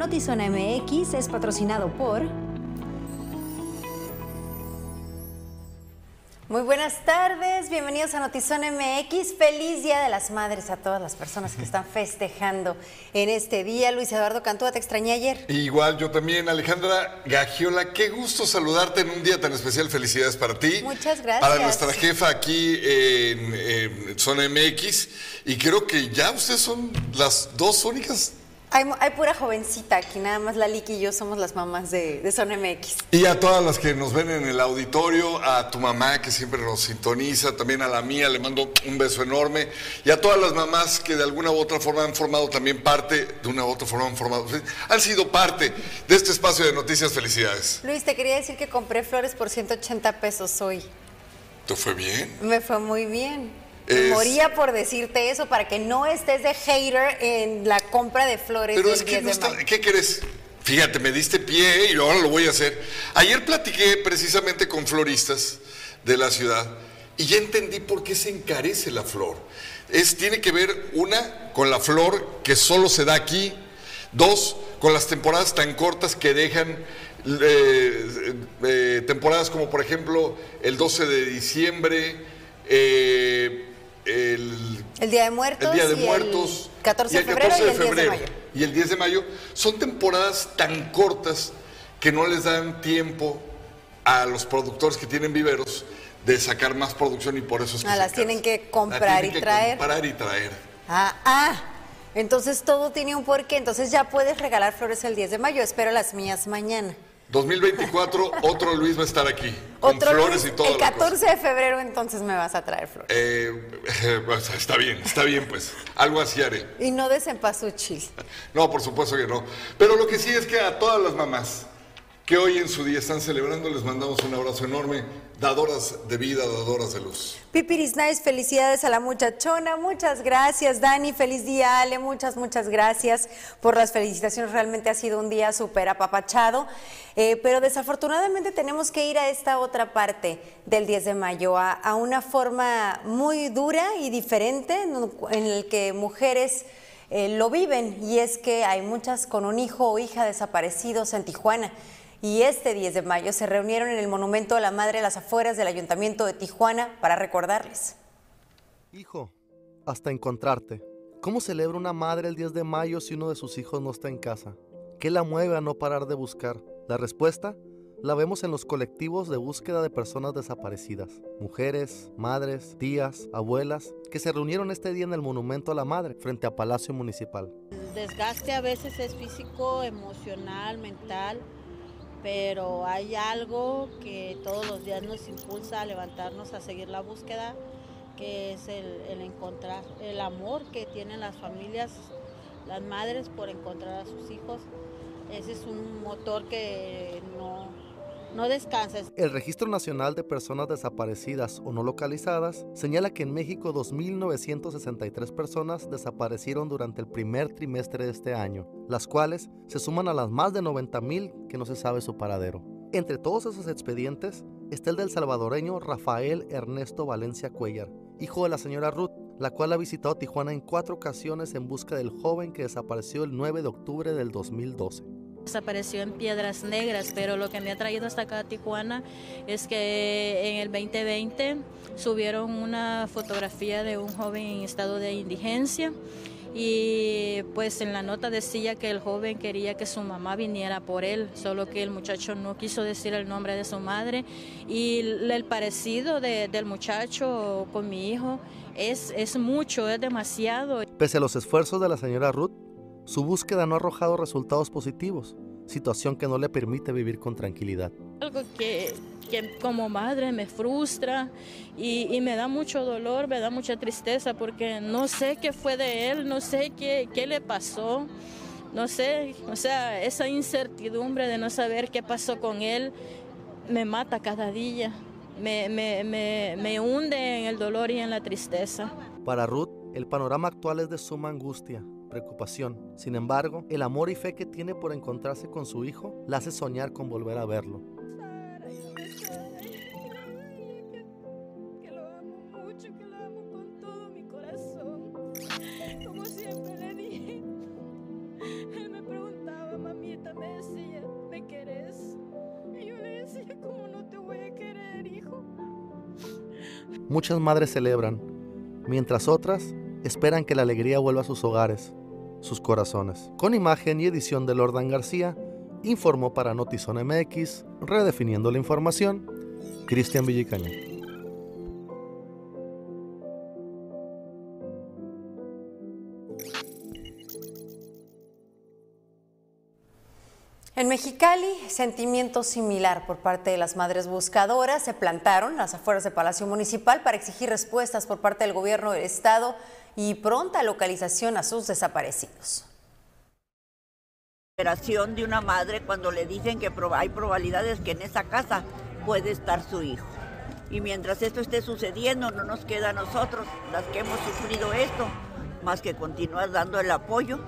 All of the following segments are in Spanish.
Notizona MX es patrocinado por... Muy buenas tardes, bienvenidos a Notizón MX. Feliz Día de las Madres a todas las personas que están festejando en este día. Luis Eduardo Cantúa, te extrañé ayer. Igual yo también, Alejandra Gagiola, qué gusto saludarte en un día tan especial. Felicidades para ti. Muchas gracias. Para nuestra jefa aquí en, en Zona MX. Y creo que ya ustedes son las dos únicas hay, pura jovencita aquí, nada más Liki y yo somos las mamás de, de Son MX. Y a todas las que nos ven en el auditorio, a tu mamá que siempre nos sintoniza, también a la mía, le mando un beso enorme. Y a todas las mamás que de alguna u otra forma han formado también parte, de una u otra forma han formado, han sido parte de este espacio de noticias. Felicidades. Luis, te quería decir que compré flores por 180 pesos hoy. ¿Te fue bien? Me fue muy bien. Moría por decirte eso para que no estés de hater en la compra de flores. Pero es que no está, ¿qué querés? Fíjate, me diste pie y ahora lo voy a hacer. Ayer platiqué precisamente con floristas de la ciudad y ya entendí por qué se encarece la flor. Es, tiene que ver, una, con la flor que solo se da aquí, dos, con las temporadas tan cortas que dejan eh, eh, temporadas como por ejemplo el 12 de diciembre, eh, el, Día de Muertos. El Día de Muertos. El 14 de febrero y el 10 de mayo. Y el 10 de mayo. Son temporadas tan cortas que no les dan tiempo a los productores que tienen viveros de sacar más producción y por eso es que ah, las tienen que comprar y traer. Comprar y traer. Ah, ah. Entonces todo tiene un porqué. Entonces ya puedes regalar flores el 10 de mayo. Espero las mías mañana. 2024, otro Luis va a estar aquí. Con flores y todo. El 14 de febrero entonces me vas a traer flores. Eh, está bien, está bien pues. Algo así haré. Y no de cempasúchil. No, por supuesto que no. Pero lo que sí es que a todas las mamás que hoy en su día están celebrando, les mandamos un abrazo enorme, dadoras de vida, dadoras de luz. Pipiris Nice, felicidades a la muchachona, muchas gracias Dani, feliz día Ale, muchas, muchas gracias por las felicitaciones, realmente ha sido un día súper apapachado, eh, pero desafortunadamente tenemos que ir a esta otra parte del 10 de mayo, a, una forma muy dura y diferente en, el que mujeres... Eh, lo viven. Y es que hay muchas con un hijo o hija desaparecidos en Tijuana y este 10 de mayo se reunieron en el Monumento a la Madre a las afueras del Ayuntamiento de Tijuana para recordarles. Hijo, hasta encontrarte. ¿Cómo celebra una madre el 10 de mayo si uno de sus hijos no está en casa? ¿Qué la mueve a no parar de buscar? La respuesta la vemos en los colectivos de búsqueda de personas desaparecidas, mujeres, madres, tías, abuelas, que se reunieron este día en el Monumento a la Madre frente a Palacio Municipal. El desgaste a veces es físico, emocional, mental pero hay algo que todos los días nos impulsa a levantarnos a seguir la búsqueda, que es el, encontrar el amor que tienen las familias, las madres por encontrar a sus hijos. Ese es un motor que no, no descansas. El Registro Nacional de Personas Desaparecidas o No Localizadas señala que en México 2.963 personas desaparecieron durante el primer trimestre de este año, las cuales se suman a las más de 90.000 que no se sabe su paradero. Entre todos esos expedientes está el del salvadoreño Rafael Ernesto Valencia Cuellar, hijo de la señora Ruth, la cual ha visitado Tijuana en cuatro ocasiones en busca del joven que desapareció el 9 de octubre del 2012. Desapareció en Piedras Negras, pero lo que me ha traído hasta acá a Tijuana es que en el 2020 subieron una fotografía de un joven en estado de indigencia y pues en la nota decía que el joven quería que su mamá viniera por él, solo que el muchacho no quiso decir el nombre de su madre y el parecido del muchacho con mi hijo es, es mucho, es demasiado. Pese a los esfuerzos de la señora Ruth, su búsqueda no ha arrojado resultados positivos, situación que no le permite vivir con tranquilidad. Algo que, como madre me frustra y, me da mucho dolor, me da mucha tristeza porque no sé qué fue de él, no sé qué, qué le pasó, no sé, o sea, esa incertidumbre de no saber qué pasó con él me mata cada día, me, me, me, me hunde en el dolor y en la tristeza. Para Ruth, el panorama actual es de suma angustia preocupación. Sin embargo, el amor y fe que tiene por encontrarse con su hijo la hace soñar con volver a verlo. Muchas madres celebran, mientras otras esperan que la alegría vuelva a sus hogares, sus corazones. Con imagen y edición de Lordan García, informó para Notizón MX, redefiniendo la información, Cristian Villicaña. En Mexicali, sentimiento similar por parte de las madres buscadoras se plantaron las afueras del Palacio Municipal para exigir respuestas por parte del gobierno del estado y pronta localización a sus desaparecidos. de una madre cuando le dicen que hay probabilidades que en esa casa puede estar su hijo. Y mientras esto esté sucediendo, no nos queda a nosotros, las que hemos sufrido esto, más que continuar dando el apoyo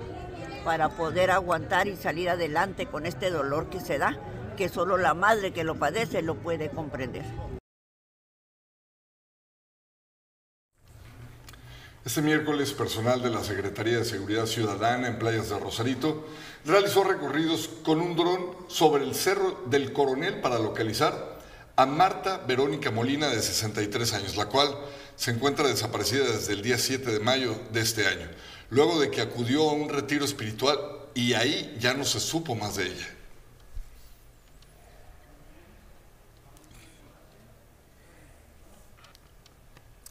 para poder aguantar y salir adelante con este dolor que se da, que solo la madre que lo padece lo puede comprender. Este miércoles, personal de la Secretaría de Seguridad Ciudadana en Playas de Rosarito realizó recorridos con un dron sobre el Cerro del Coronel para localizar a Marta Verónica Molina, de 63 años, la cual se encuentra desaparecida desde el día 7 de mayo de este año luego de que acudió a un retiro espiritual y ahí ya no se supo más de ella.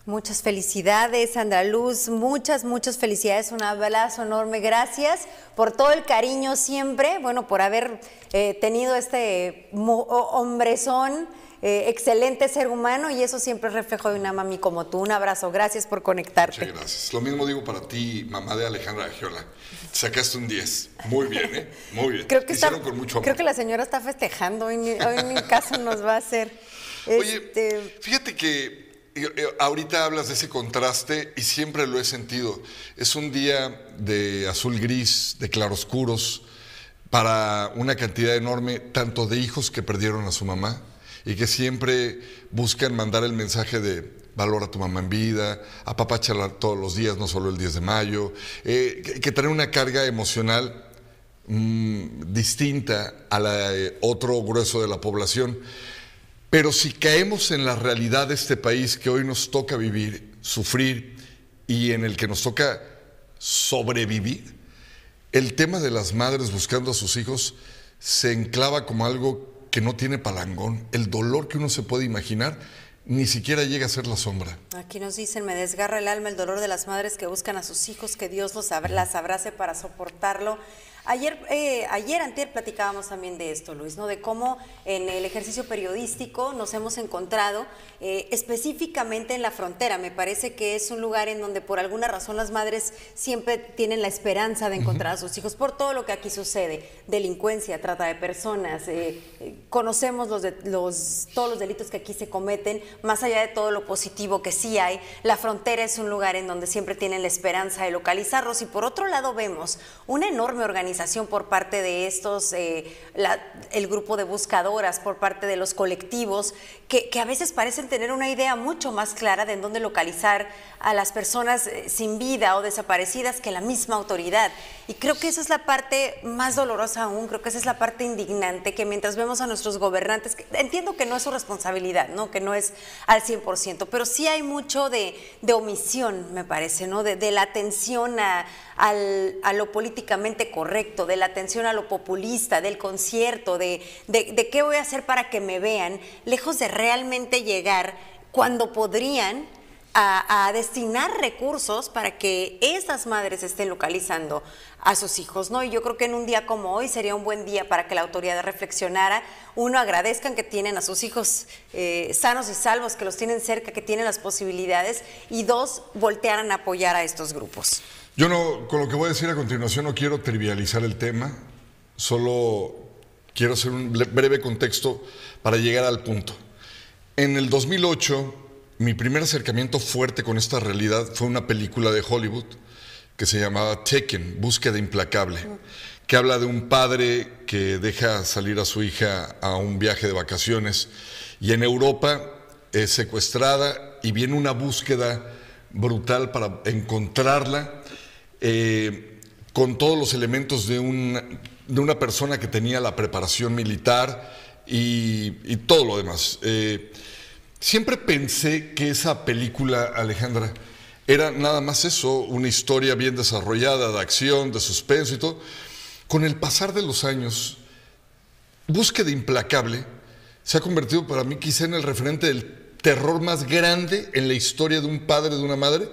Muchas felicidades, Sandra Luz. Muchas, muchas felicidades. Un abrazo enorme. Gracias por todo el cariño siempre. Bueno, por haber eh, tenido este hombrezón eh, excelente ser humano y eso siempre es reflejo de una mami como tú. Un abrazo, gracias por conectarte. Muchas gracias. Lo mismo digo para ti, mamá de Alejandra Giola. Sacaste un 10. Muy bien, ¿eh? Muy bien. Creo que, con mucho amor. creo que la señora está festejando. Hoy, en mi caso nos va a hacer. Oye, este, fíjate que ahorita hablas de ese contraste y siempre lo he sentido. Es un día de azul gris, de claroscuros, para una cantidad enorme, tanto de hijos que perdieron a su mamá, y que siempre buscan mandar el mensaje de valor a tu mamá en vida, apapacharla todos los días, no solo el 10 de mayo, eh, que, que, una carga emocional mm, distinta a la eh, otro grueso de la población. Pero si caemos en la realidad de este país que hoy nos toca vivir, sufrir y en el que nos toca sobrevivir, el tema de las madres buscando a sus hijos se enclava como algo que no tiene palangón, el dolor que uno se puede imaginar, ni siquiera llega a ser la sombra. Aquí nos dicen, me desgarra el alma el dolor de las madres que buscan a sus hijos, que Dios los las abrace para soportarlo. Ayer, eh, ayer, antier platicábamos también de esto, Luis, ¿no? De cómo en el ejercicio periodístico nos hemos encontrado eh, específicamente en la frontera. Me parece que es un lugar en donde por alguna razón las madres siempre tienen la esperanza de encontrar a sus hijos por todo lo que aquí sucede, delincuencia, trata de personas, eh, conocemos los, los, todos los delitos que aquí se cometen, más allá de todo lo positivo que sí hay, la frontera es un lugar en donde siempre tienen la esperanza de localizarlos y por otro lado vemos una enorme organización por parte de estos, eh, el grupo de buscadoras, por parte de los colectivos, que, a veces parecen tener una idea mucho más clara de en dónde localizar a las personas eh, sin vida o desaparecidas que la misma autoridad. Y creo que esa es la parte más dolorosa aún, creo que esa es la parte indignante, que mientras vemos a nuestros gobernantes, entiendo que no es su responsabilidad, ¿no? que no es al 100%, pero sí hay mucho de, omisión, me parece, ¿no? de, de la atención a a lo políticamente correcto, de la atención a lo populista, del concierto, de, de, qué voy a hacer para que me vean, lejos de realmente llegar cuando podrían a, destinar recursos para que esas madres estén localizando a sus hijos, ¿no? Y yo creo que en un día como hoy sería un buen día para que la autoridad reflexionara. Uno, agradezcan que tienen a sus hijos eh, sanos y salvos, que los tienen cerca, que tienen las posibilidades. Y dos, voltearan a apoyar a estos grupos. Yo no, con lo que voy a decir a continuación, no quiero trivializar el tema, solo quiero hacer un breve contexto para llegar al punto. En el 2008, mi primer acercamiento fuerte con esta realidad fue una película de Hollywood que se llamaba Taken, Búsqueda Implacable, que habla de un padre que deja salir a su hija a un viaje de vacaciones y en Europa es secuestrada y viene una búsqueda brutal para encontrarla eh, con todos los elementos de un de una persona que tenía la preparación militar y, todo lo demás. Eh, siempre pensé que esa película, Alejandra, era nada más eso, una historia bien desarrollada, de acción, de suspenso y todo. Con el pasar de los años, Búsqueda Implacable se ha convertido para mí quizá en el referente del terror más grande en la historia de un padre, de una madre,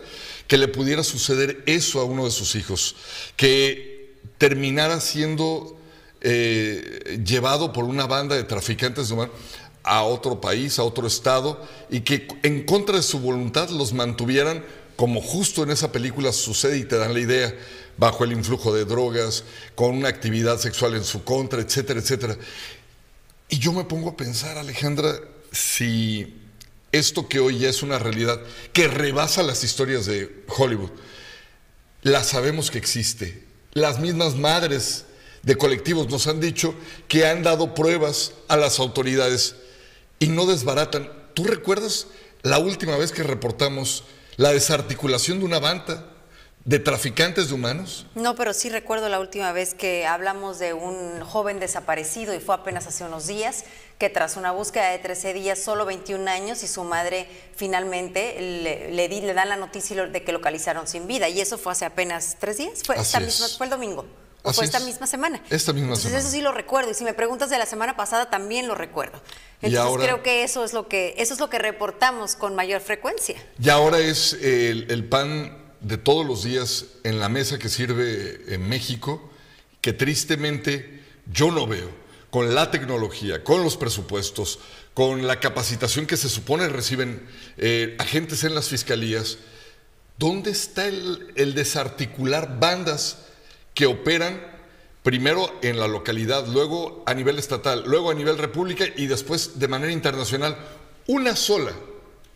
que le pudiera suceder eso a uno de sus hijos, que terminara siendo eh, llevado por una banda de traficantes de humanos a otro país, a otro estado, y que en contra de su voluntad los mantuvieran, como justo en esa película sucede y te dan la idea, bajo el influjo de drogas, con una actividad sexual en su contra, etcétera, etcétera. Y yo me pongo a pensar, Alejandra, si esto que hoy ya es una realidad que rebasa las historias de Hollywood, la sabemos que existe. Las mismas madres de colectivos nos han dicho que han dado pruebas a las autoridades y no desbaratan. ¿Tú recuerdas la última vez que reportamos la desarticulación de una banda de traficantes de humanos? No, pero sí recuerdo la última vez que hablamos de un joven desaparecido y fue apenas hace unos días, que tras una búsqueda de 13 días, solo 21 años, y su madre finalmente le, le, dan la noticia de que localizaron sin vida. Y eso fue hace apenas tres días, fue, esta misma, fue el domingo. ¿O fue esta misma semana? Esta misma Entonces, semana. Eso sí lo recuerdo. Y si me preguntas de la semana pasada, también lo recuerdo. Entonces creo que eso es lo que eso es lo que reportamos con mayor frecuencia. Y ahora es el, pan de todos los días en la mesa que sirve en México, que tristemente yo no veo con la tecnología, con los presupuestos, con la capacitación que se supone reciben eh, agentes en las fiscalías. ¿Dónde está el desarticular bandas? que operan primero en la localidad, luego a nivel estatal, luego a nivel república y después de manera internacional. Una sola.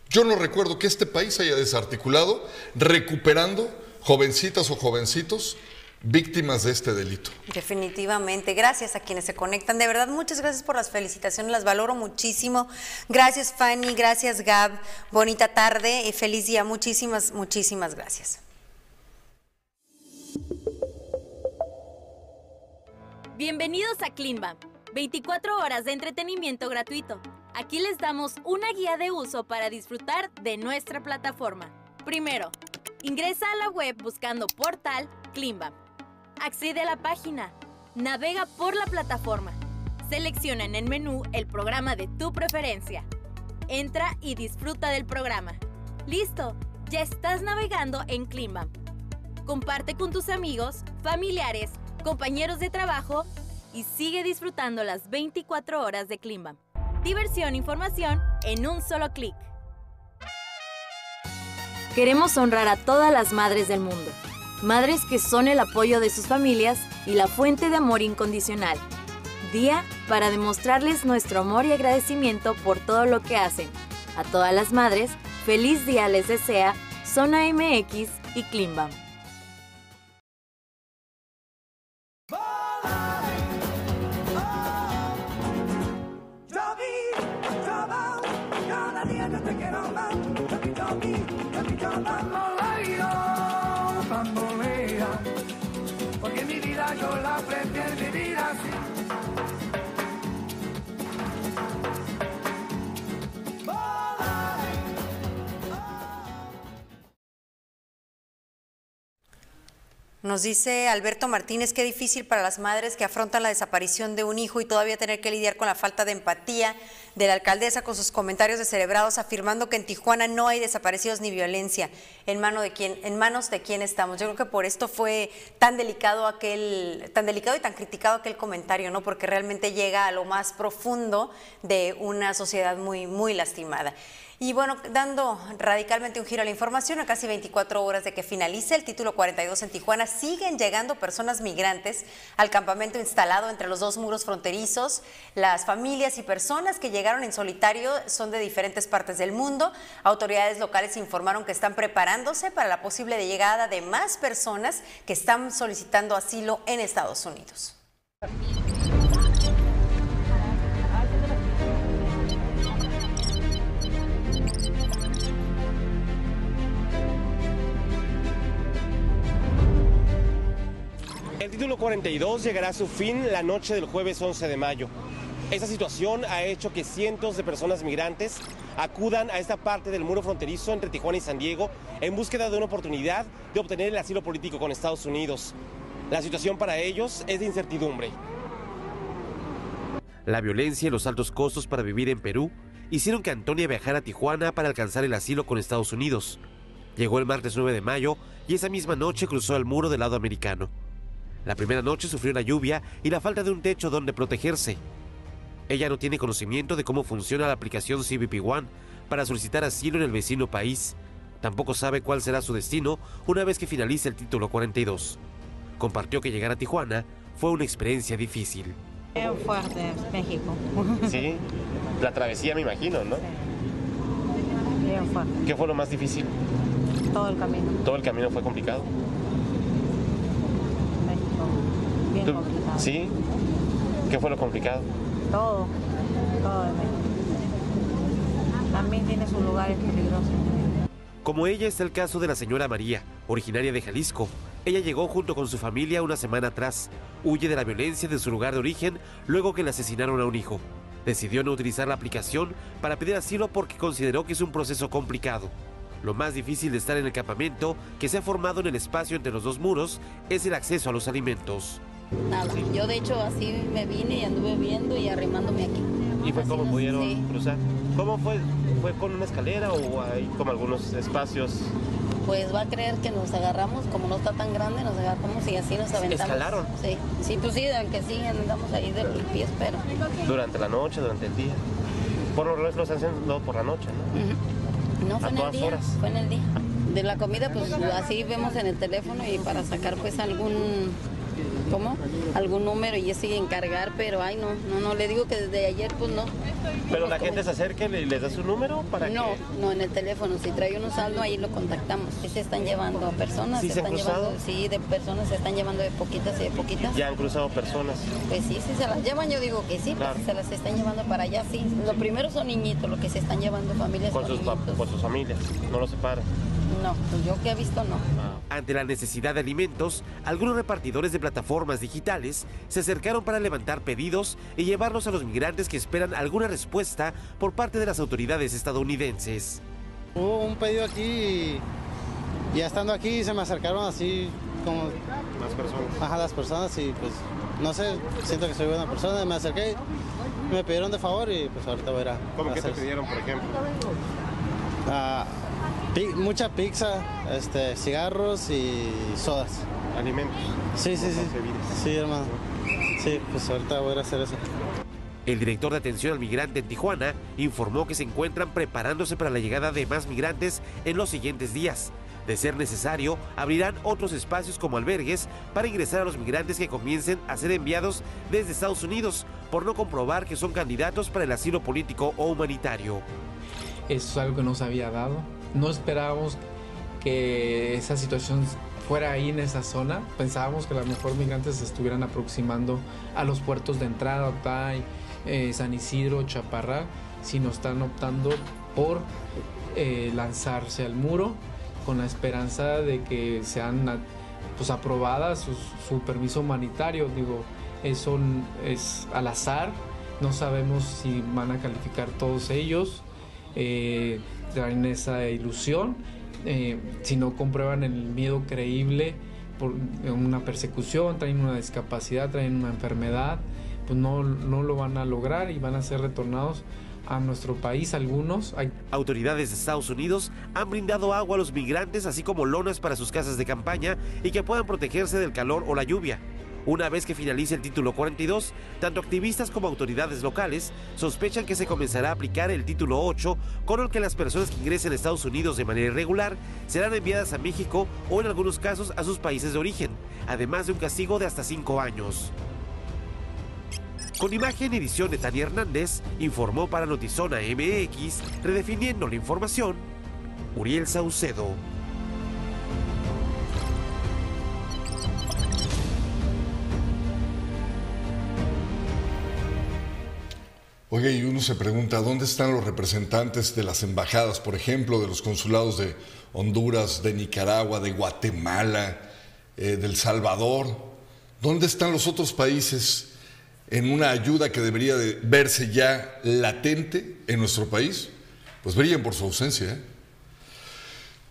Yo no recuerdo que este país haya desarticulado recuperando jovencitas o jovencitos víctimas de este delito. Definitivamente. Gracias a quienes se conectan. De verdad, muchas gracias por las felicitaciones. Las valoro muchísimo. Gracias, Fanny. Gracias, Gab. Bonita tarde y feliz día. Muchísimas, muchísimas gracias. Bienvenidos a Cleanbam, 24 horas de entretenimiento gratuito. Aquí les damos una guía de uso para disfrutar de nuestra plataforma. Primero, ingresa a la web buscando portal Cleanbam. Accede a la página, navega por la plataforma, selecciona en el menú el programa de tu preferencia. Entra y disfruta del programa. Listo, ya estás navegando en Cleanbam. Comparte con tus amigos, familiares, compañeros de trabajo y sigue disfrutando las 24 horas de Clima. Diversión e información en un solo clic. Queremos honrar a todas las madres del mundo. Madres que son el apoyo de sus familias y la fuente de amor incondicional. Día para demostrarles nuestro amor y agradecimiento por todo lo que hacen. A todas las madres, feliz día les desea Zona MX y Klimbam. Nos dice Alberto Martínez que difícil para las madres que afrontan la desaparición de un hijo y todavía tener que lidiar con la falta de empatía de la alcaldesa con sus comentarios descerebrados afirmando que en Tijuana no hay desaparecidos ni violencia. ¿En, mano de quién, en manos de quién estamos? Yo creo que por esto fue tan delicado aquel, tan delicado y tan criticado aquel comentario, ¿no? Porque realmente llega a lo más profundo de una sociedad muy, muy lastimada. Y bueno, dando radicalmente un giro a la información, a casi 24 horas de que finalice el título 42 en Tijuana, siguen llegando personas migrantes al campamento instalado entre los dos muros fronterizos. Las familias y personas que llegaron en solitario son de diferentes partes del mundo. Autoridades locales informaron que están preparándose para la posible llegada de más personas que están solicitando asilo en Estados Unidos. Título 42 llegará a su fin la noche del jueves 11 de mayo. Esa situación ha hecho que cientos de personas migrantes acudan a esta parte del muro fronterizo entre Tijuana y San Diego en búsqueda de una oportunidad de obtener el asilo político con Estados Unidos. La situación para ellos es de incertidumbre. La violencia y los altos costos para vivir en Perú hicieron que Antonia viajara a Tijuana para alcanzar el asilo con Estados Unidos. Llegó el martes 9 de mayo y esa misma noche cruzó el muro del lado americano. La primera noche sufrió la lluvia y la falta de un techo donde protegerse. Ella no tiene conocimiento de cómo funciona la aplicación CBP One para solicitar asilo en el vecino país. Tampoco sabe cuál será su destino una vez que finalice el título 42. Compartió que llegar a Tijuana fue una experiencia difícil. Bien fuerte, México. Sí, la travesía me imagino, ¿no? Bien fuerte. ¿Qué fue lo más difícil? Todo el camino. ¿Todo el camino fue complicado? México. Bien ¿Tú- complicado. ¿Sí? ¿Qué fue lo complicado? Todo. Todo de México. También tiene sus lugares peligrosos. Como ella está el caso de la señora María, originaria de Jalisco. Ella llegó junto con su familia una semana atrás. Huye de la violencia de su lugar de origen luego que le asesinaron a un hijo. Decidió no utilizar la aplicación para pedir asilo porque consideró que es un proceso complicado. Lo más difícil de estar en el campamento, que se ha formado en el espacio entre los dos muros, es el acceso a los alimentos. Nada, yo de hecho así me vine y anduve viendo y arrimándome aquí. ¿Y fue Así cómo nos- pudieron sí. cruzar? ¿Cómo fue? ¿Fue con una escalera o hay como algunos espacios? Pues va a creer que nos agarramos, como no está tan grande, nos agarramos y así nos aventamos. ¿Escalaron? Sí, sí, pues sí, aunque sí, andamos ahí de pies, pero ¿Durante la noche, durante el día? Por lo regular lo están haciendo por la noche, ¿no? no fue ¿A en el todas día, horas? fue en el día. De la comida, pues así vemos en el teléfono y para sacar pues algún, ¿cómo? Algún número y así encargar, pero ay no, no, no, le digo que desde ayer pues no. Pero la Como- gente se acerca y les da su número para No, que... no, en el teléfono. Si trae uno saldo, ahí lo contactamos. Se están llevando personas. ¿Sí se han están cruzado? llevando, sí, de personas se están llevando de poquitas y de poquitas. Ya han cruzado personas. Pues sí, sí se las llevan, yo digo que sí, Claro. pues se las están llevando para allá, sí. Lo primero son niñitos, lo que se están llevando familias Con sus, niñitos. con sus familias, no los separan. No, pues yo que he visto no. Ante la necesidad de alimentos, algunos repartidores de plataformas digitales se acercaron para levantar pedidos y llevarlos a los migrantes que esperan alguna respuesta por parte de las autoridades estadounidenses. Hubo un pedido aquí y ya estando aquí se me acercaron así como Más personas. ajá, las personas y pues no sé, siento que soy buena persona, me acerqué, me pidieron de favor y pues ahorita voy a ¿Cómo que te pidieron, por ejemplo? Ah, pi- mucha pizza, este, cigarros y sodas. Alimentos. Sí, sí, sí. Sí, hermano. Sí, pues ahorita voy a hacer eso. El director de atención al migrante en Tijuana informó que se encuentran preparándose para la llegada de más migrantes en los siguientes días. De ser necesario, abrirán otros espacios como albergues para ingresar a los migrantes que comiencen a ser enviados desde Estados Unidos por no comprobar que son candidatos para el asilo político o humanitario. Eso es algo que no se había dado. No esperábamos que esa situación fuera ahí en esa zona. Pensábamos que a lo mejor migrantes se estuvieran aproximando a los puertos de entrada, Otay, eh, San Isidro, Chaparral, sino están optando por eh, lanzarse al muro con la esperanza de que sean pues, aprobadas su, permiso humanitario. Digo, eso es al azar, no sabemos si van a calificar todos ellos, eh, traen esa ilusión, eh, si no comprueban el miedo creíble por una persecución, traen una discapacidad, traen una enfermedad, pues no, no lo van a lograr y van a ser retornados a nuestro país algunos. Hay Autoridades de Estados Unidos han brindado agua a los migrantes, así como lonas para sus casas de campaña y que puedan protegerse del calor o la lluvia. Una vez que finalice el título 42, tanto activistas como autoridades locales sospechan que se comenzará a aplicar el título 8, con el que las personas que ingresen a Estados Unidos de manera irregular serán enviadas a México o en algunos casos a sus países de origen, además de un castigo de hasta 5 años. Con imagen y edición de Tania Hernández, informó para Notizona MX, redefiniendo la información, Uriel Saucedo. Oye, y uno se pregunta, ¿dónde están los representantes de las embajadas, por ejemplo, de los consulados de Honduras, de Nicaragua, de Guatemala, eh, del Salvador? ¿Dónde están los otros países en una ayuda que debería de verse ya latente en nuestro país? Pues brillan por su ausencia. ¿eh?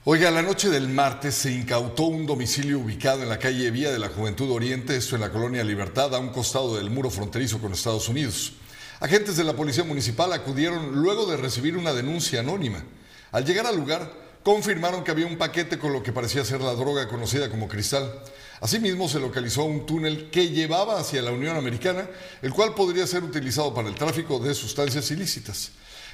Oiga, la noche del martes se incautó un domicilio ubicado en la calle Vía de la Juventud Oriente, esto en la colonia Libertad, a un costado del muro fronterizo con Estados Unidos. Agentes de la Policía Municipal acudieron luego de recibir una denuncia anónima. Al llegar al lugar, confirmaron que había un paquete con lo que parecía ser la droga conocida como cristal. Asimismo, se localizó un túnel que llevaba hacia la Unión Americana, el cual podría ser utilizado para el tráfico de sustancias ilícitas.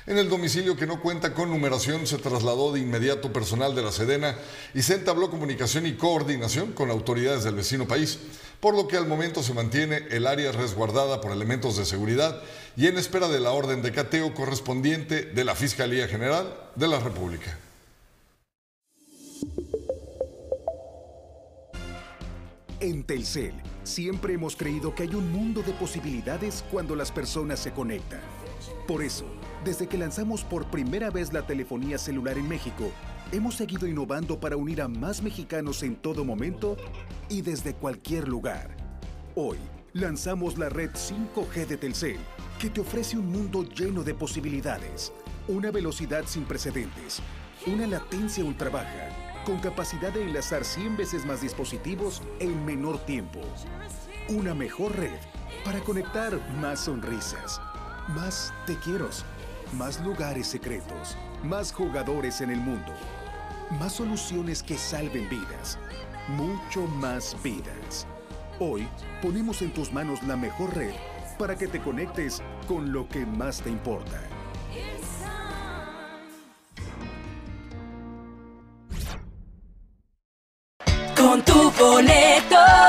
En el domicilio que no cuenta con numeración se trasladó de inmediato personal de la Sedena y se entabló comunicación y coordinación con autoridades del vecino país, por lo que al momento se mantiene el área resguardada por elementos de seguridad y en espera de la orden de cateo correspondiente de la Fiscalía General de la República. En Telcel, siempre hemos creído que hay un mundo de posibilidades cuando las personas se conectan. Por eso, desde que lanzamos por primera vez la telefonía celular en México, hemos seguido innovando para unir a más mexicanos en todo momento y desde cualquier lugar. Hoy, lanzamos la red 5G de Telcel, que te ofrece un mundo lleno de posibilidades, una velocidad sin precedentes, una latencia ultra baja, con capacidad de enlazar 100 veces más dispositivos en menor tiempo. Una mejor red para conectar más sonrisas, más te quiero más lugares secretos, más jugadores en el mundo, más soluciones que salven vidas, mucho más vidas. Hoy ponemos en tus manos la mejor red para que te conectes con lo que más te importa. Con tu boleto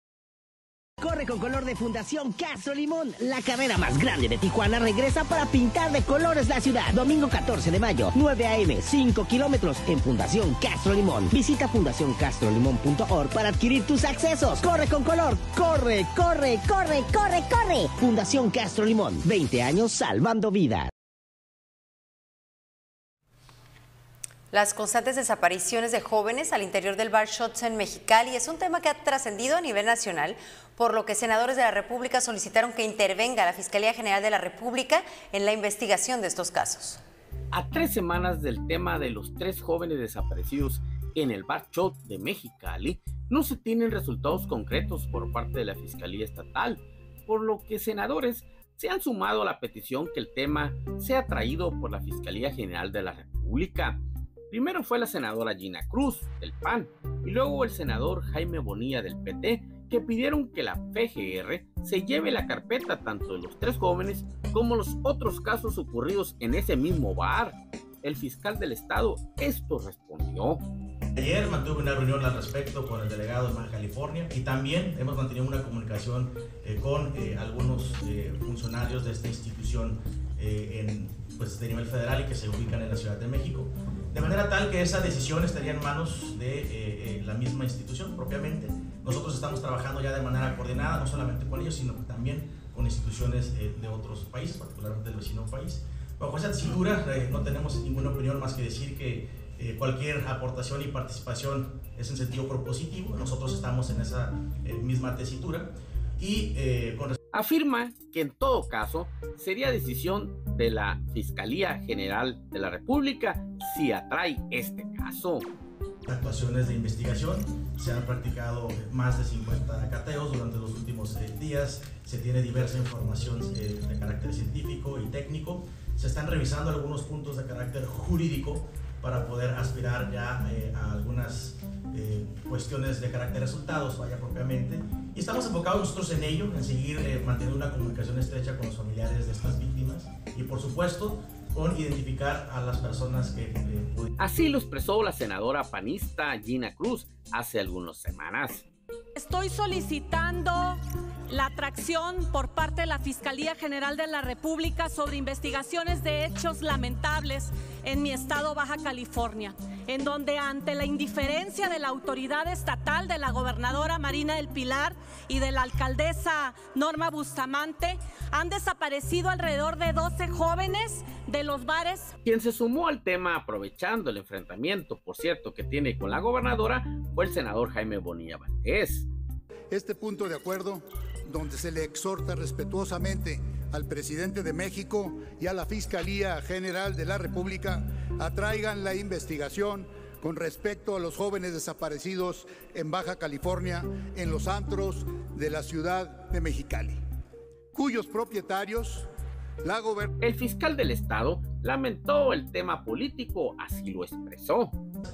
Corre con color de Fundación Castro Limón. La carrera más grande de Tijuana regresa para pintar de colores la ciudad. Domingo 14 de mayo, 9 a.m., 5 kilómetros en Fundación Castro Limón. Visita fundacioncastrolimón.org para adquirir tus accesos. Corre con color. Corre, corre, corre, corre, corre. Fundación Castro Limón. 20 años salvando vidas. las constantes desapariciones de jóvenes al interior del bar Shots en Mexicali es un tema que ha trascendido a nivel nacional, por lo que senadores de la República solicitaron que intervenga la Fiscalía General de la República en la investigación de estos casos. A tres semanas del tema de los tres jóvenes desaparecidos en el bar Shot de Mexicali, no se tienen resultados concretos por parte de la Fiscalía Estatal, por lo que senadores se han sumado a la petición que el tema sea traído por la Fiscalía General de la República. Primero fue la senadora Gina Cruz, del PAN, y luego el senador Jaime Bonilla, del PT, que pidieron que la PGR se lleve la carpeta tanto de los tres jóvenes como los otros casos ocurridos en ese mismo bar. El fiscal del estado esto respondió. Ayer mantuve una reunión al respecto con el delegado de Baja California y también hemos mantenido una comunicación eh, con eh, algunos eh, funcionarios de esta institución en, pues, de nivel federal y que se ubican en la Ciudad de México de manera tal que esa decisión estaría en manos de eh, eh, la misma institución propiamente. Nosotros estamos trabajando ya de manera coordinada, no solamente con ellos, sino también con instituciones eh, de otros países, particularmente del vecino país. Bajo esa tesitura no tenemos ninguna opinión más que decir que cualquier aportación y participación es en sentido propositivo. Nosotros estamos en esa misma tesitura y con afirma que en todo caso sería decisión de la Fiscalía General de la República si atrae este caso. Actuaciones de investigación, se han practicado más de 50 cateos durante los últimos eh, días, se tiene diversa información eh, de carácter científico y técnico, se están revisando algunos puntos de carácter jurídico para poder aspirar ya eh, a algunas eh, cuestiones de carácter resultados, vaya propiamente. Y estamos enfocados nosotros en ello, en seguir eh, manteniendo una comunicación estrecha con los familiares de estas víctimas. Y por supuesto con identificar a las personas que... Así lo expresó la senadora panista Gina Cruz hace algunas semanas. Estoy solicitando la atracción por parte de la Fiscalía General de la República sobre investigaciones de hechos lamentables en mi estado Baja California, en donde ante la indiferencia de la autoridad estatal de la gobernadora Marina del Pilar y de la alcaldesa Norma Bustamante, han desaparecido alrededor de 12 jóvenes de los bares. Quien se sumó al tema aprovechando el enfrentamiento, por cierto, que tiene con la gobernadora fue el senador Jaime Bonilla Valdés. Este punto de acuerdo donde se le exhorta respetuosamente al presidente de México y a la Fiscalía General de la República a traigan la investigación con respecto a los jóvenes desaparecidos en Baja California en los antros de la ciudad de Mexicali, cuyos propietarios la El fiscal del estado lamentó el tema político, así lo expresó.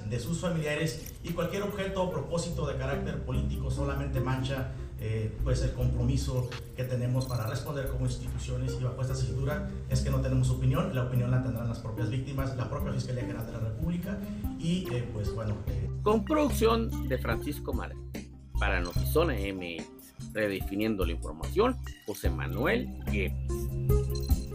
De sus familiares y cualquier objeto o propósito de carácter político solamente mancha eh, pues el compromiso que tenemos para responder como instituciones y bajo esta escritura es que no tenemos opinión, la opinión la tendrán las propias víctimas, la propia Fiscalía General de la República y eh, pues bueno. Eh. Con producción de Francisco Madre para Notizona MX, redefiniendo la información, José Manuel Guedes.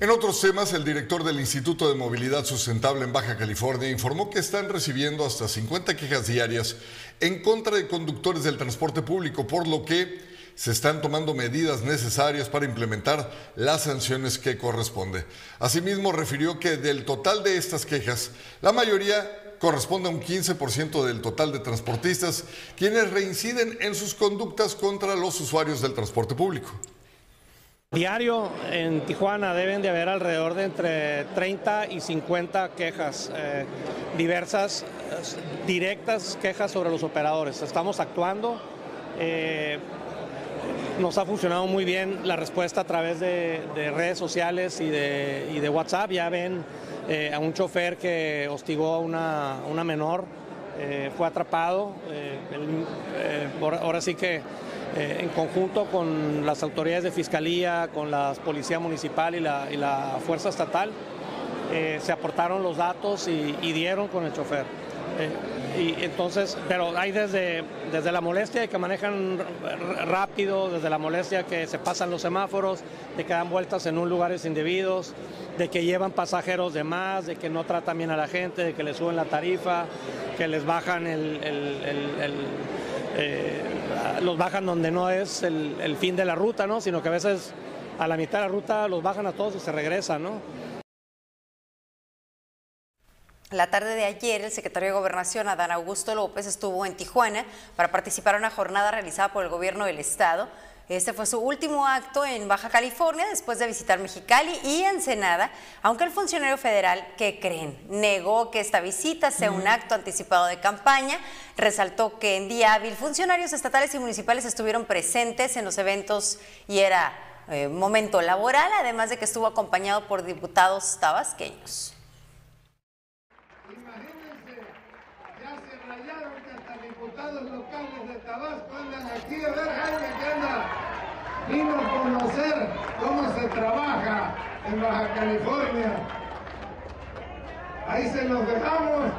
En otros temas, el director del Instituto de Movilidad Sustentable en Baja California informó que están recibiendo hasta 50 quejas diarias en contra de conductores del transporte público, por lo que se están tomando medidas necesarias para implementar las sanciones que corresponde. Asimismo, refirió que del total de estas quejas, la mayoría corresponde a un 15% del total de transportistas quienes reinciden en sus conductas contra los usuarios del transporte público. Diario en Tijuana deben de haber alrededor de entre 30 y 50 quejas eh, diversas, directas quejas sobre los operadores. Estamos actuando. Eh, nos ha funcionado muy bien la respuesta a través de, redes sociales y de, WhatsApp. Ya ven eh, a un chofer que hostigó a una, menor, fue atrapado. ahora sí que eh, en conjunto con las autoridades de fiscalía, con la policía municipal y la, fuerza estatal, eh, se aportaron los datos y, dieron con el chofer. Eh, y entonces, pero hay desde, desde la molestia de que manejan rápido, desde la molestia que se pasan los semáforos, de que dan vueltas en un lugares indebidos, de que llevan pasajeros de más, de que no tratan bien a la gente, de que les suben la tarifa, que les bajan el eh, los bajan donde no es el, fin de la ruta, ¿no? Sino que a veces a la mitad de la ruta los bajan a todos y se regresan, ¿no? La tarde de ayer, el secretario de Gobernación, Adán Augusto López, estuvo en Tijuana para participar en una jornada realizada por el gobierno del estado este fue su último acto en Baja California después de visitar Mexicali y Ensenada, aunque el funcionario federal, que creen, negó que esta visita sea un acto anticipado de campaña, resaltó que en día hábil funcionarios estatales y municipales estuvieron presentes en los eventos y era eh, momento laboral, además de que estuvo acompañado por diputados tabasqueños. Imagínense, ya se rayaron que hasta diputados locales Tabasco andan aquí a ver vino a conocer cómo se trabaja en Baja California. Ahí se los dejamos.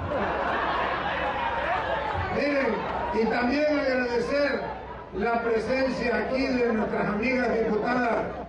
Miren, y también agradecer la presencia aquí de nuestras amigas diputadas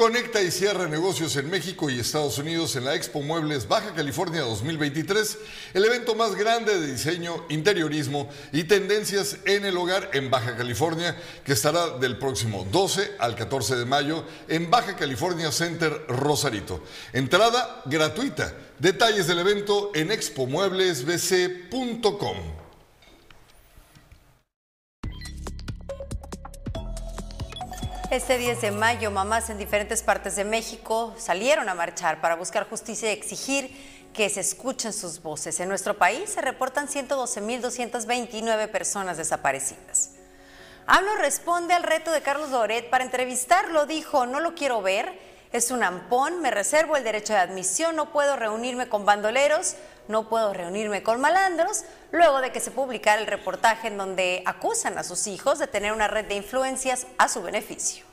Conecta y cierra negocios en México y Estados Unidos en la Expo Muebles Baja California 2023, el evento más grande de diseño, interiorismo y tendencias en el hogar en Baja California, que estará del próximo 12 al 14 de mayo en Baja California Center Rosarito. Entrada gratuita. Detalles del evento en expomueblesbc.com. Este 10 de mayo, mamás en diferentes partes de México salieron a marchar para buscar justicia y exigir que se escuchen sus voces. En nuestro país se reportan 112.229 personas desaparecidas. AMLO responde al reto de Carlos Loret para entrevistarlo. Dijo, no lo quiero ver, es un ampón, me reservo el derecho de admisión, no puedo reunirme con bandoleros, no puedo reunirme con malandros, luego de que se publicara el reportaje en donde acusan a sus hijos de tener una red de influencias a su beneficio.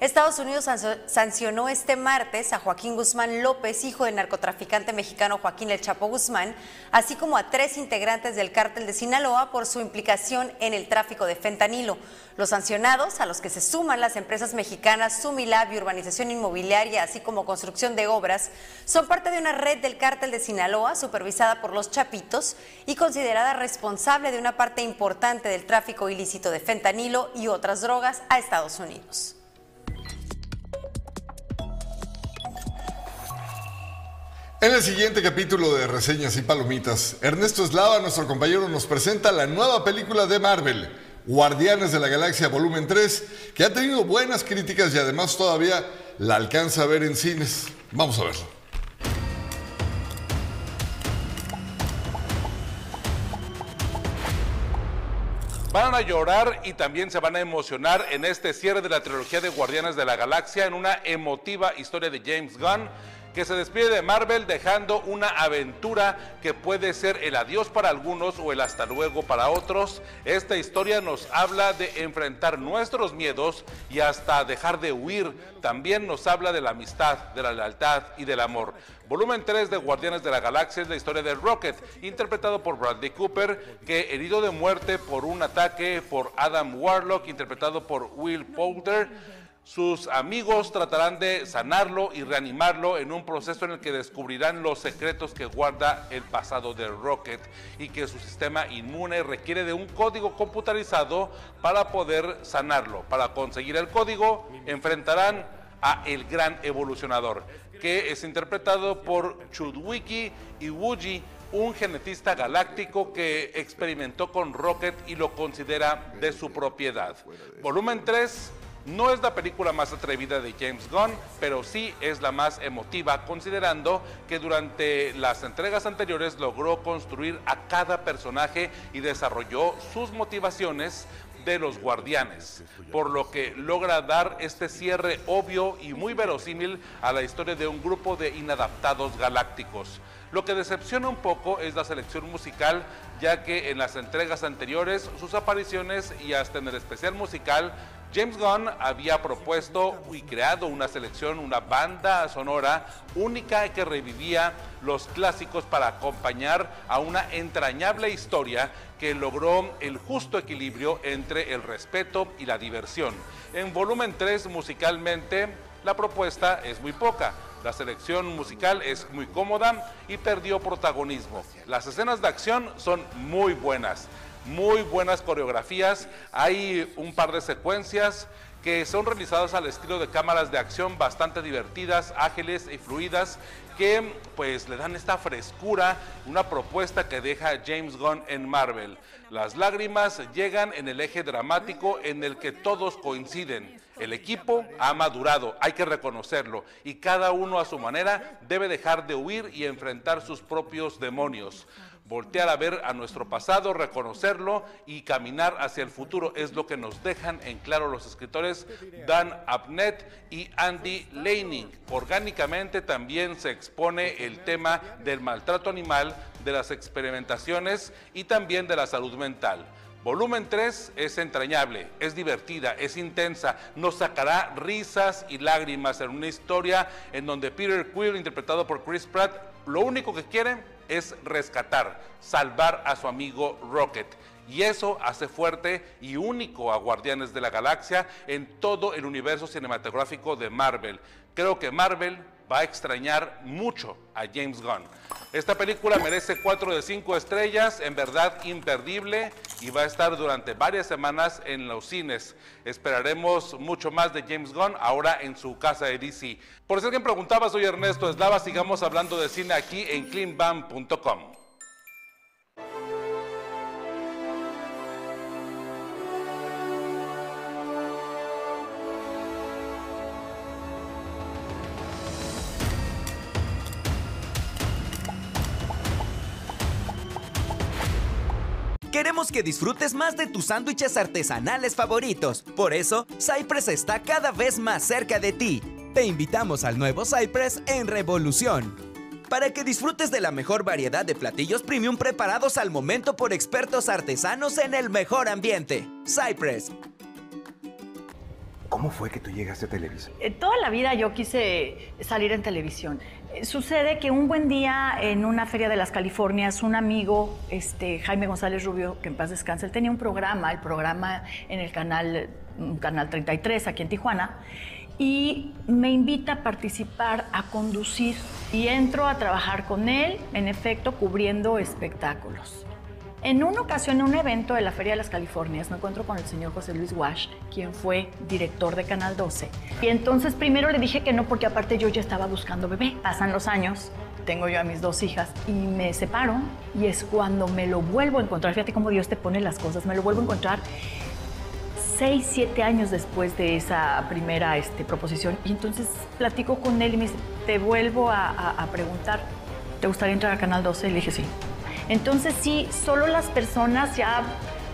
Estados Unidos sancionó este martes a Joaquín Guzmán López, hijo del narcotraficante mexicano Joaquín El Chapo Guzmán, así como a tres integrantes del cártel de Sinaloa por su implicación en el tráfico de fentanilo. Los sancionados, a los que se suman las empresas mexicanas Sumilab y Urbanización Inmobiliaria, así como construcción de obras, son parte de una red del cártel de Sinaloa supervisada por los Chapitos y considerada responsable de una parte importante del tráfico ilícito de fentanilo y otras drogas a Estados Unidos. En el siguiente capítulo de Reseñas y Palomitas, Ernesto Eslava, nuestro compañero, nos presenta la nueva película de Marvel, Guardianes de la Galaxia Volumen 3, que ha tenido buenas críticas y además todavía la alcanza a ver en cines. Vamos a verlo. Van a llorar y también se van a emocionar en este cierre de la trilogía de Guardianes de la Galaxia en una emotiva historia de James Gunn que se despide de Marvel dejando una aventura que puede ser el adiós para algunos o el hasta luego para otros. Esta historia nos habla de enfrentar nuestros miedos y hasta dejar de huir. También nos habla de la amistad, de la lealtad y del amor. Volumen 3 de Guardianes de la Galaxia es la historia de Rocket, interpretado por Bradley Cooper, que herido de muerte por un ataque por Adam Warlock, interpretado por Will Poulter, sus amigos tratarán de sanarlo y reanimarlo en un proceso en el que descubrirán los secretos que guarda el pasado de Rocket y que su sistema inmune requiere de un código computarizado para poder sanarlo. Para conseguir el código enfrentarán a el gran evolucionador, que es interpretado por Chudwiki Iwuji, un genetista galáctico que experimentó con Rocket y lo considera de su propiedad. Volumen 3 no es la película más atrevida de James Gunn, pero sí es la más emotiva, considerando que durante las entregas anteriores logró construir a cada personaje y desarrolló sus motivaciones de los guardianes, por lo que logra dar este cierre obvio y muy verosímil a la historia de un grupo de inadaptados galácticos. Lo que decepciona un poco es la selección musical, ya que en las entregas anteriores sus apariciones y hasta en el especial musical James Gunn había propuesto y creado una selección, una banda sonora única que revivía los clásicos para acompañar a una entrañable historia que logró el justo equilibrio entre el respeto y la diversión. En volumen 3 musicalmente la propuesta es muy poca. La selección musical es muy cómoda y perdió protagonismo. Las escenas de acción son muy buenas muy buenas coreografías, hay un par de secuencias que son realizadas al estilo de cámaras de acción bastante divertidas, ágiles y fluidas, que pues le dan esta frescura, una propuesta que deja James Gunn en Marvel. Las lágrimas llegan en el eje dramático en el que todos coinciden. El equipo ha madurado, hay que reconocerlo, y cada uno a su manera debe dejar de huir y enfrentar sus propios demonios voltear a ver a nuestro pasado, reconocerlo y caminar hacia el futuro. Es lo que nos dejan en claro los escritores Dan Abnett y Andy Leining. Orgánicamente también se expone el tema del maltrato animal, de las experimentaciones y también de la salud mental. Volumen 3 es entrañable, es divertida, es intensa, nos sacará risas y lágrimas en una historia en donde Peter Quill, interpretado por Chris Pratt, lo único que quiere es rescatar, salvar a su amigo Rocket. Y eso hace fuerte y único a Guardianes de la Galaxia en todo el universo cinematográfico de Marvel. Creo que Marvel va a extrañar mucho a James Gunn. Esta película merece 4 de 5 estrellas, en verdad imperdible, y va a estar durante varias semanas en los cines. Esperaremos mucho más de James Gunn ahora en su casa de DC. Por si alguien preguntaba, soy Ernesto Eslava, sigamos hablando de cine aquí en cleanbam.com. Queremos que disfrutes más de tus sándwiches artesanales favoritos. Por eso, Cypress está cada vez más cerca de ti. Te invitamos al nuevo Cypress en Revolución. Para que disfrutes de la mejor variedad de platillos premium preparados al momento por expertos artesanos en el mejor ambiente. Cypress, ¿Cómo fue que tú llegaste a Televisa? Eh, Toda la vida yo quise salir en televisión. Sucede que un buen día en una feria de las Californias, un amigo, este, Jaime González Rubio, que en paz descanse, él tenía un programa, el programa en el canal, canal 33 aquí en Tijuana, y me invita a participar, a conducir. Y entro a trabajar con él, en efecto, cubriendo espectáculos. En una ocasión, en un evento de la Feria de las Californias, me encuentro con el señor José Luis Wash, quien fue director de Canal 12. Y entonces primero le dije que no, porque aparte yo ya estaba buscando bebé. Pasan los años, tengo yo a mis dos hijas y me separo y es cuando me lo vuelvo a encontrar. Fíjate cómo Dios te pone las cosas. Me lo vuelvo a encontrar seis, siete años después de esa primera este, proposición. Y entonces platico con él y me dice, te vuelvo a, a- preguntar, ¿te gustaría entrar a Canal 12? Y le dije, sí. Entonces sí, solo las personas ya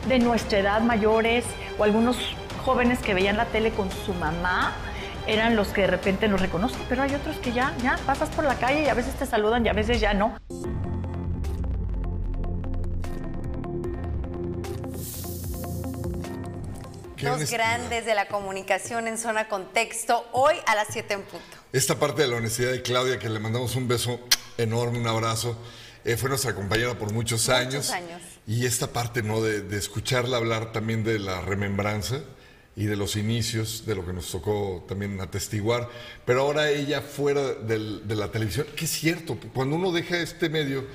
de nuestra edad mayores o algunos jóvenes que veían la tele con su mamá eran los que de repente nos reconocen, pero hay otros que ya, ya pasas por la calle y a veces te saludan y a veces ya no. Honest- grandes de la comunicación en zona contexto, hoy a las 7 en punto. Esta parte de la honestidad de Claudia, que le mandamos un beso enorme, un abrazo, eh, fue nuestra compañera por muchos años. Muchos años. Y esta parte, ¿no? De, de escucharla hablar también de la remembranza y de los inicios, de lo que nos tocó también atestiguar. Pero ahora ella fuera del- de la televisión, que es cierto, cuando uno deja este medio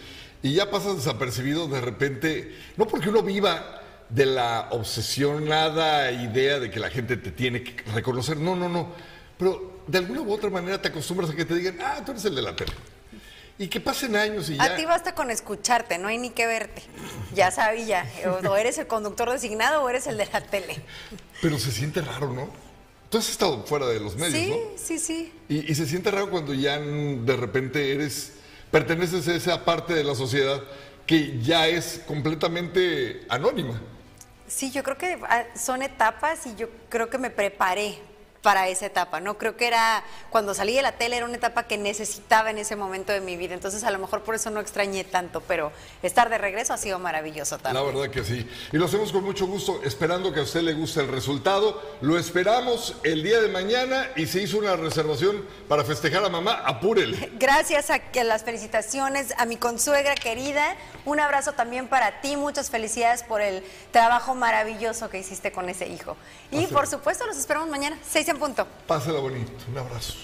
y ya pasa desapercibido, de repente, no porque uno viva de la obsesionada idea de que la gente te tiene que reconocer, no, no, no. Pero de alguna u otra manera te acostumbras a que te digan, ah, tú eres el de la tele. Y que pasen años y ya. A ti basta con escucharte, no hay ni que verte. Ya sabía, o o eres el conductor designado o eres el de la tele. Pero se siente raro, ¿no? Tú has estado fuera de los medios, Sí, ¿no? sí, sí. Y, y se siente raro cuando ya de repente eres, perteneces a esa parte de la sociedad que ya es completamente anónima. Sí, yo creo que ah, son etapas y yo creo que me preparé para esa etapa, ¿no? Creo que era, cuando salí de la tele era una etapa que necesitaba en ese momento de mi vida, entonces a lo mejor por eso no extrañé tanto, pero estar de regreso ha sido maravilloso La también. verdad que sí. Y lo hacemos con mucho gusto, esperando que a usted le guste el resultado. Lo esperamos el día de mañana y se hizo una reservación para festejar a mamá, apúrele. Gracias a las felicitaciones a mi consuegra querida, un abrazo también para ti, muchas felicidades por el trabajo maravilloso que hiciste con ese hijo. Y por supuesto los esperamos mañana, en punto. Bonito. Un abrazo.